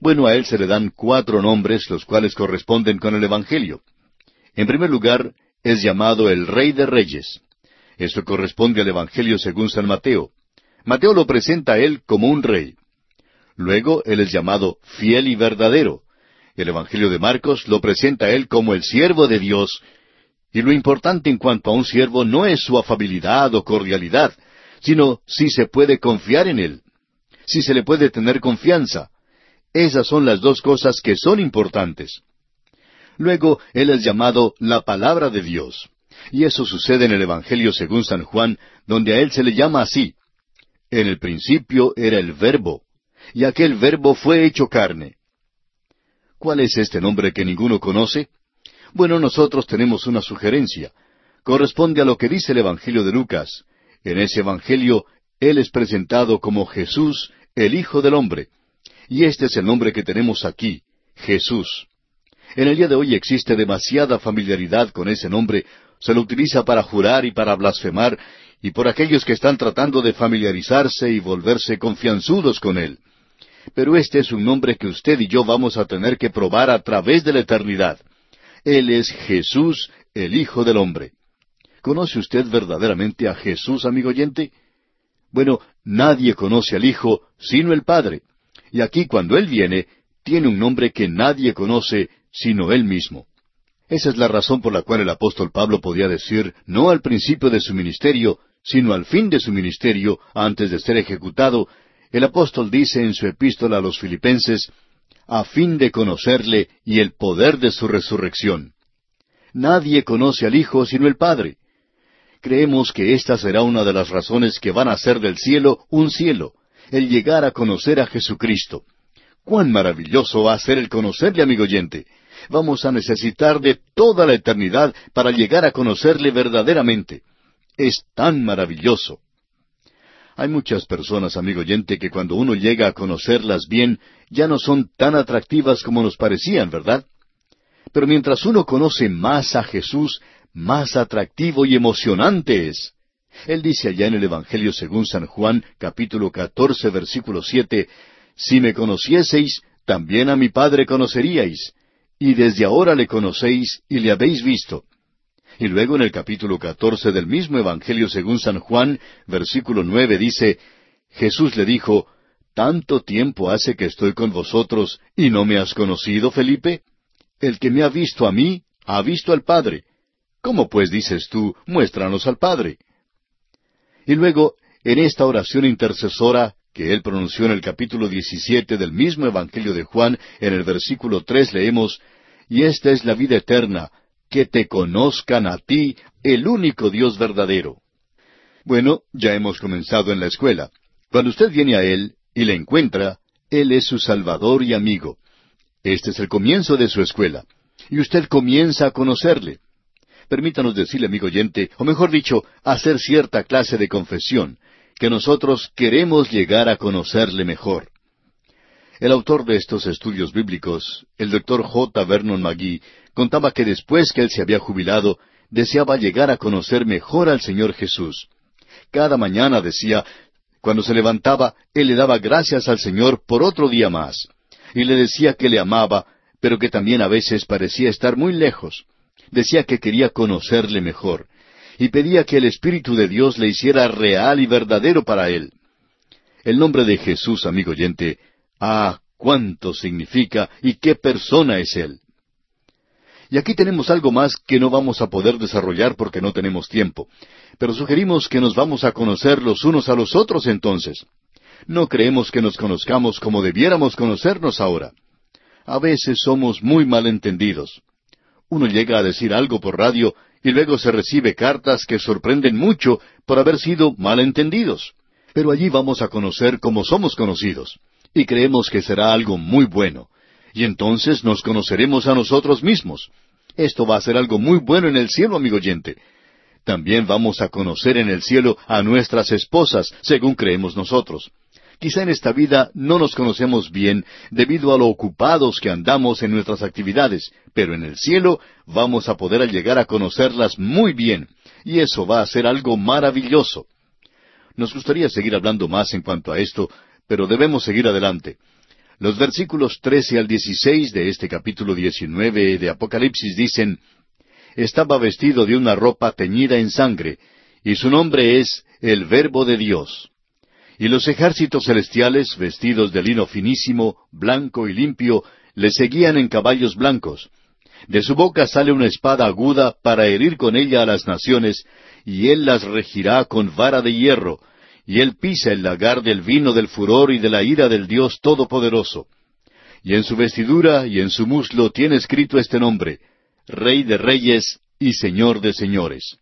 Bueno, a él se le dan cuatro nombres, los cuales corresponden con el Evangelio. En primer lugar, es llamado el Rey de Reyes. Esto corresponde al Evangelio según San Mateo. Mateo lo presenta a él como un rey. Luego, él es llamado fiel y verdadero. El Evangelio de Marcos lo presenta a él como el siervo de Dios, y lo importante en cuanto a un siervo no es su afabilidad o cordialidad, sino si se puede confiar en él, si se le puede tener confianza. Esas son las dos cosas que son importantes. Luego, él es llamado la palabra de Dios. Y eso sucede en el Evangelio según San Juan, donde a él se le llama así. En el principio era el verbo, y aquel verbo fue hecho carne. ¿Cuál es este nombre que ninguno conoce? Bueno, nosotros tenemos una sugerencia. Corresponde a lo que dice el Evangelio de Lucas. En ese Evangelio, Él es presentado como Jesús, el Hijo del Hombre. Y este es el nombre que tenemos aquí, Jesús. En el día de hoy existe demasiada familiaridad con ese nombre, se lo utiliza para jurar y para blasfemar, y por aquellos que están tratando de familiarizarse y volverse confianzudos con él. Pero este es un nombre que usted y yo vamos a tener que probar a través de la eternidad. Él es Jesús, el Hijo del Hombre. ¿Conoce usted verdaderamente a Jesús, amigo oyente? Bueno, nadie conoce al Hijo sino el Padre. Y aquí cuando Él viene, tiene un nombre que nadie conoce sino Él mismo. Esa es la razón por la cual el apóstol Pablo podía decir, no al principio de su ministerio, sino al fin de su ministerio, antes de ser ejecutado, el apóstol dice en su epístola a los filipenses, a fin de conocerle y el poder de su resurrección. Nadie conoce al Hijo sino el Padre. Creemos que esta será una de las razones que van a hacer del cielo un cielo, el llegar a conocer a Jesucristo. Cuán maravilloso va a ser el conocerle, amigo oyente. Vamos a necesitar de toda la eternidad para llegar a conocerle verdaderamente. Es tan maravilloso. Hay muchas personas, amigo oyente, que cuando uno llega a conocerlas bien, ya no son tan atractivas como nos parecían, ¿verdad? Pero mientras uno conoce más a Jesús, más atractivo y emocionante es. Él dice allá en el Evangelio según San Juan, capítulo 14, versículo 7, Si me conocieseis, también a mi Padre conoceríais, y desde ahora le conocéis y le habéis visto. Y luego en el capítulo catorce del mismo Evangelio según San Juan, versículo nueve dice, Jesús le dijo, ¿Tanto tiempo hace que estoy con vosotros y no me has conocido, Felipe? El que me ha visto a mí, ha visto al Padre. ¿Cómo pues dices tú, muéstranos al Padre? Y luego, en esta oración intercesora que él pronunció en el capítulo diecisiete del mismo Evangelio de Juan, en el versículo tres leemos, Y esta es la vida eterna, que te conozcan a ti, el único Dios verdadero. Bueno, ya hemos comenzado en la escuela. Cuando usted viene a Él y le encuentra, Él es su Salvador y amigo. Este es el comienzo de su escuela. Y usted comienza a conocerle. Permítanos decirle, amigo oyente, o mejor dicho, hacer cierta clase de confesión, que nosotros queremos llegar a conocerle mejor. El autor de estos estudios bíblicos, el doctor J. Vernon McGee, contaba que después que él se había jubilado, deseaba llegar a conocer mejor al Señor Jesús. Cada mañana decía, cuando se levantaba, él le daba gracias al Señor por otro día más, y le decía que le amaba, pero que también a veces parecía estar muy lejos. Decía que quería conocerle mejor. y pedía que el Espíritu de Dios le hiciera real y verdadero para él. El nombre de Jesús, amigo oyente, ah, cuánto significa y qué persona es Él. Y aquí tenemos algo más que no vamos a poder desarrollar porque no tenemos tiempo, pero sugerimos que nos vamos a conocer los unos a los otros entonces. No creemos que nos conozcamos como debiéramos conocernos ahora. A veces somos muy malentendidos. Uno llega a decir algo por radio y luego se recibe cartas que sorprenden mucho por haber sido malentendidos. Pero allí vamos a conocer cómo somos conocidos y creemos que será algo muy bueno. Y entonces nos conoceremos a nosotros mismos. Esto va a ser algo muy bueno en el cielo, amigo oyente. También vamos a conocer en el cielo a nuestras esposas, según creemos nosotros. Quizá en esta vida no nos conocemos bien debido a lo ocupados que andamos en nuestras actividades, pero en el cielo vamos a poder llegar a conocerlas muy bien, y eso va a ser algo maravilloso. Nos gustaría seguir hablando más en cuanto a esto, pero debemos seguir adelante. Los versículos trece al dieciséis de este capítulo diecinueve de Apocalipsis dicen Estaba vestido de una ropa teñida en sangre, y su nombre es el Verbo de Dios. Y los ejércitos celestiales, vestidos de lino finísimo, blanco y limpio, le seguían en caballos blancos. De su boca sale una espada aguda para herir con ella a las naciones, y él las regirá con vara de hierro, y él pisa el lagar del vino del furor y de la ira del Dios Todopoderoso. Y en su vestidura y en su muslo tiene escrito este nombre, Rey de Reyes y Señor de Señores.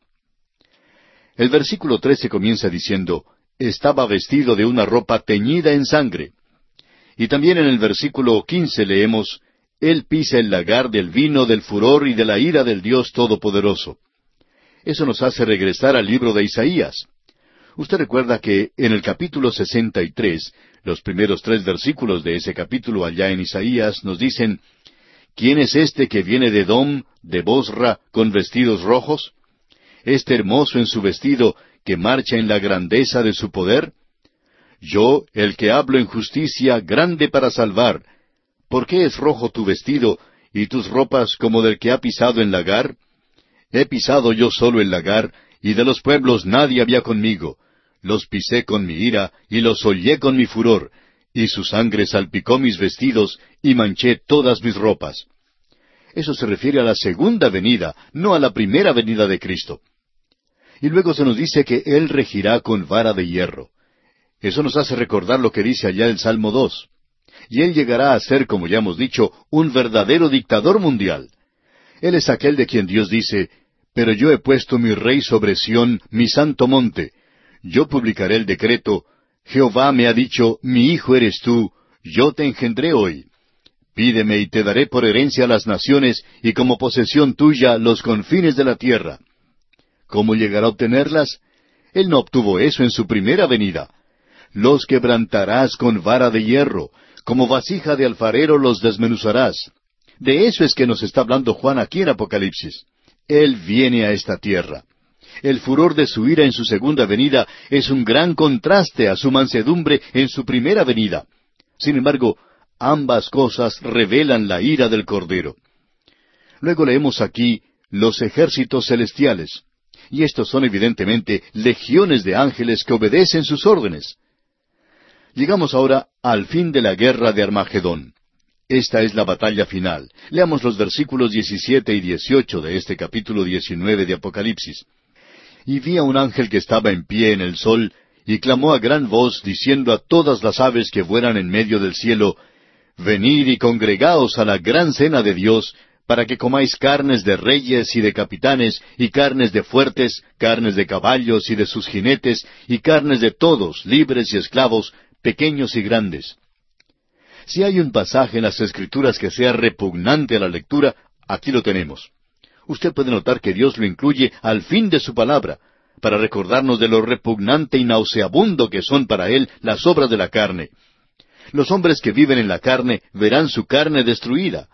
El versículo trece comienza diciendo, estaba vestido de una ropa teñida en sangre. Y también en el versículo quince leemos, Él pisa el lagar del vino del furor y de la ira del Dios Todopoderoso. Eso nos hace regresar al libro de Isaías. Usted recuerda que en el capítulo 63, los primeros tres versículos de ese capítulo allá en Isaías nos dicen, ¿Quién es este que viene de Dom, de Bosra, con vestidos rojos? Este hermoso en su vestido, que marcha en la grandeza de su poder? Yo, el que hablo en justicia, grande para salvar. ¿Por qué es rojo tu vestido, y tus ropas como del que ha pisado en lagar? He pisado yo solo el lagar, y de los pueblos nadie había conmigo los pisé con mi ira y los hollé con mi furor, y su sangre salpicó mis vestidos y manché todas mis ropas. Eso se refiere a la segunda venida, no a la primera venida de Cristo. Y luego se nos dice que Él regirá con vara de hierro. Eso nos hace recordar lo que dice allá el Salmo 2. Y Él llegará a ser, como ya hemos dicho, un verdadero dictador mundial. Él es aquel de quien Dios dice, Pero yo he puesto mi rey sobre Sión, mi santo monte, yo publicaré el decreto, Jehová me ha dicho, mi hijo eres tú, yo te engendré hoy. Pídeme y te daré por herencia las naciones y como posesión tuya los confines de la tierra. ¿Cómo llegará a obtenerlas? Él no obtuvo eso en su primera venida. Los quebrantarás con vara de hierro, como vasija de alfarero los desmenuzarás. De eso es que nos está hablando Juan aquí en Apocalipsis. Él viene a esta tierra. El furor de su ira en su segunda venida es un gran contraste a su mansedumbre en su primera venida. Sin embargo, ambas cosas revelan la ira del Cordero. Luego leemos aquí los ejércitos celestiales, y estos son evidentemente legiones de ángeles que obedecen sus órdenes. Llegamos ahora al fin de la guerra de Armagedón. Esta es la batalla final. Leamos los versículos 17 y 18 de este capítulo 19 de Apocalipsis y vi a un ángel que estaba en pie en el sol, y clamó a gran voz, diciendo a todas las aves que vuelan en medio del cielo, Venid y congregaos a la gran cena de Dios, para que comáis carnes de reyes y de capitanes, y carnes de fuertes, carnes de caballos y de sus jinetes, y carnes de todos, libres y esclavos, pequeños y grandes. Si hay un pasaje en las Escrituras que sea repugnante a la lectura, aquí lo tenemos usted puede notar que Dios lo incluye al fin de su palabra, para recordarnos de lo repugnante y nauseabundo que son para Él las obras de la carne. Los hombres que viven en la carne verán su carne destruida.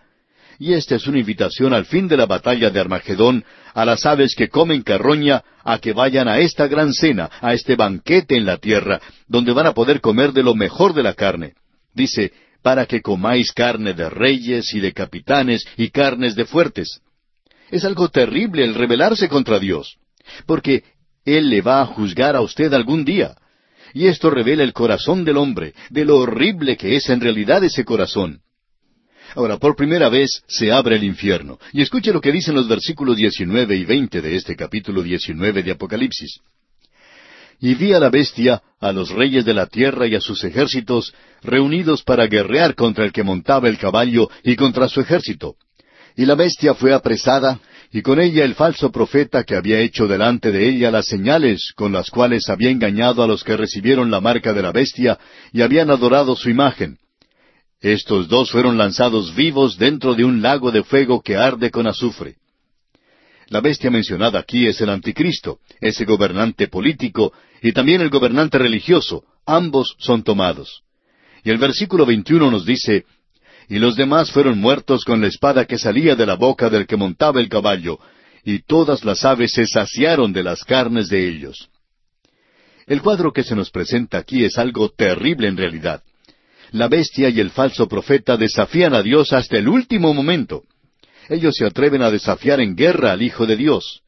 Y esta es una invitación al fin de la batalla de Armagedón a las aves que comen carroña a que vayan a esta gran cena, a este banquete en la tierra, donde van a poder comer de lo mejor de la carne. Dice, para que comáis carne de reyes y de capitanes y carnes de fuertes. Es algo terrible el rebelarse contra Dios. porque Él le va a juzgar a usted algún día. Y esto revela el corazón del hombre, de lo horrible que es en realidad ese corazón. Ahora, por primera vez se abre el infierno. Y escuche lo que dicen los versículos 19 y 20 de este capítulo 19 de Apocalipsis. Y vi a la bestia, a los reyes de la tierra y a sus ejércitos, reunidos para guerrear contra el que montaba el caballo y contra su ejército. Y la bestia fue apresada, y con ella el falso profeta que había hecho delante de ella las señales con las cuales había engañado a los que recibieron la marca de la bestia y habían adorado su imagen. Estos dos fueron lanzados vivos dentro de un lago de fuego que arde con azufre. La bestia mencionada aquí es el anticristo, ese gobernante político y también el gobernante religioso, ambos son tomados. Y el versículo 21 nos dice, Y los demás fueron muertos con la espada que salía de la boca del que montaba el caballo, y todas las aves se saciaron de las carnes de ellos. El cuadro que se nos presenta aquí es algo terrible en realidad la bestia y el falso profeta desafían a Dios hasta el último momento. Ellos se atreven a desafiar en guerra al Hijo de Dios.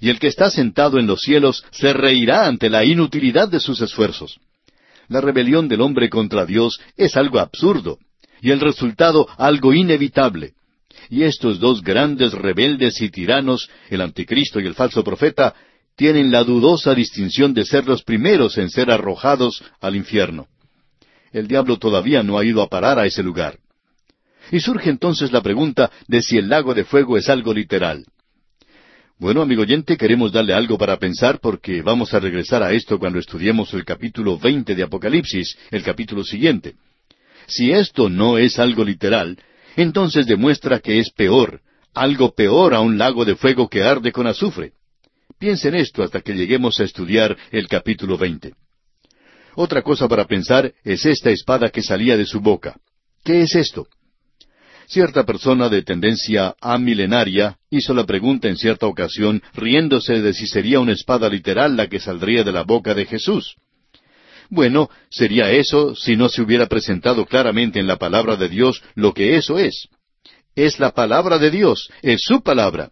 Y el que está sentado en los cielos se reirá ante la inutilidad de sus esfuerzos. La rebelión del hombre contra Dios es algo absurdo, y el resultado algo inevitable. Y estos dos grandes rebeldes y tiranos, el anticristo y el falso profeta, tienen la dudosa distinción de ser los primeros en ser arrojados al infierno el diablo todavía no ha ido a parar a ese lugar. Y surge entonces la pregunta de si el lago de fuego es algo literal. Bueno, amigo oyente, queremos darle algo para pensar porque vamos a regresar a esto cuando estudiemos el capítulo veinte de Apocalipsis, el capítulo siguiente. Si esto no es algo literal, entonces demuestra que es peor, algo peor a un lago de fuego que arde con azufre. Piensen esto hasta que lleguemos a estudiar el capítulo veinte. Otra cosa para pensar es esta espada que salía de su boca. ¿Qué es esto? Cierta persona de tendencia amilenaria hizo la pregunta en cierta ocasión, riéndose de si sería una espada literal la que saldría de la boca de Jesús. Bueno, sería eso si no se hubiera presentado claramente en la palabra de Dios lo que eso es. Es la palabra de Dios, es su palabra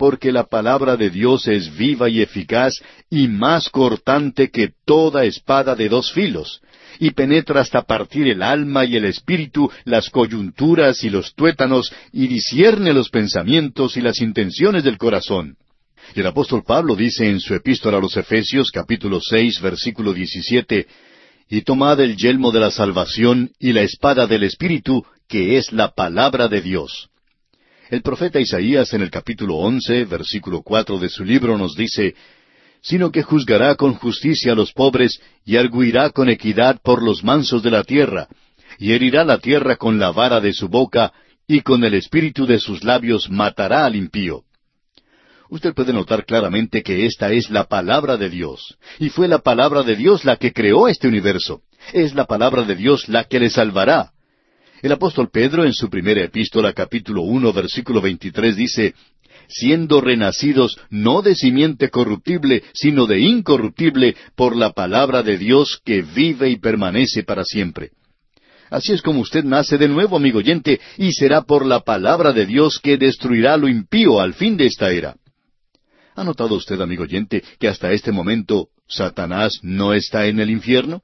porque la palabra de Dios es viva y eficaz y más cortante que toda espada de dos filos, y penetra hasta partir el alma y el espíritu, las coyunturas y los tuétanos, y discierne los pensamientos y las intenciones del corazón. Y el apóstol Pablo dice en su epístola a los Efesios capítulo seis versículo diecisiete, y tomad el yelmo de la salvación y la espada del espíritu, que es la palabra de Dios. El profeta Isaías en el capítulo once, versículo cuatro de su libro nos dice, sino que juzgará con justicia a los pobres y arguirá con equidad por los mansos de la tierra, y herirá la tierra con la vara de su boca, y con el espíritu de sus labios matará al impío. Usted puede notar claramente que esta es la palabra de Dios, y fue la palabra de Dios la que creó este universo. Es la palabra de Dios la que le salvará. El apóstol Pedro en su primera epístola capítulo uno versículo veintitrés dice, siendo renacidos no de simiente corruptible, sino de incorruptible, por la palabra de Dios que vive y permanece para siempre. Así es como usted nace de nuevo, amigo oyente, y será por la palabra de Dios que destruirá lo impío al fin de esta era. ¿Ha notado usted, amigo oyente, que hasta este momento Satanás no está en el infierno?